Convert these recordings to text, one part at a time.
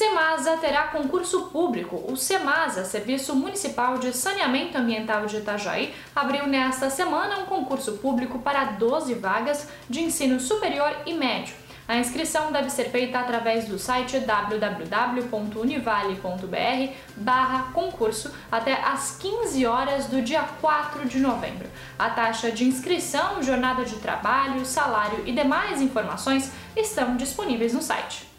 Semasa terá concurso público. O Semasa, Serviço Municipal de Saneamento Ambiental de Itajaí, abriu nesta semana um concurso público para 12 vagas de ensino superior e médio. A inscrição deve ser feita através do site www.univale.br/concurso até às 15 horas do dia 4 de novembro. A taxa de inscrição, jornada de trabalho, salário e demais informações estão disponíveis no site.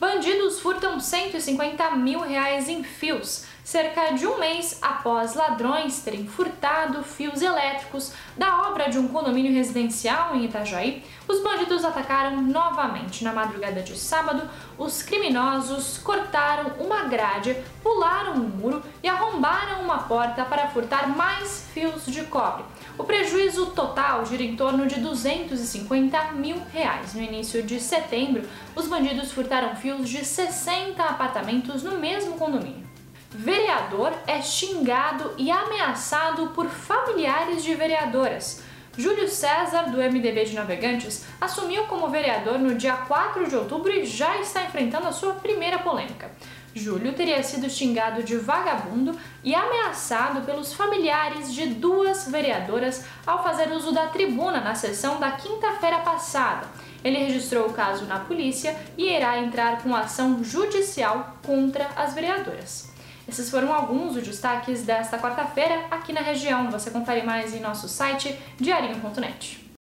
Bandidos furtam 150 mil reais em fios, cerca de um mês após ladrões terem furtado fios elétricos da obra de um condomínio residencial em Itajaí. Os bandidos atacaram novamente. Na madrugada de sábado, os criminosos cortaram uma grade, pularam um muro e arrombaram uma porta para furtar mais fios de cobre. O prejuízo total gira em torno de 250 mil reais. No início de setembro, os bandidos furtaram fios de 60 apartamentos no mesmo condomínio. Vereador é xingado e ameaçado por familiares de vereadoras. Júlio César, do MDB de Navegantes, assumiu como vereador no dia 4 de outubro e já está enfrentando a sua primeira polêmica. Júlio teria sido xingado de vagabundo e ameaçado pelos familiares de duas vereadoras ao fazer uso da tribuna na sessão da quinta-feira passada. Ele registrou o caso na polícia e irá entrar com ação judicial contra as vereadoras. Esses foram alguns dos destaques desta quarta-feira aqui na região. Você confere mais em nosso site diarinho.net.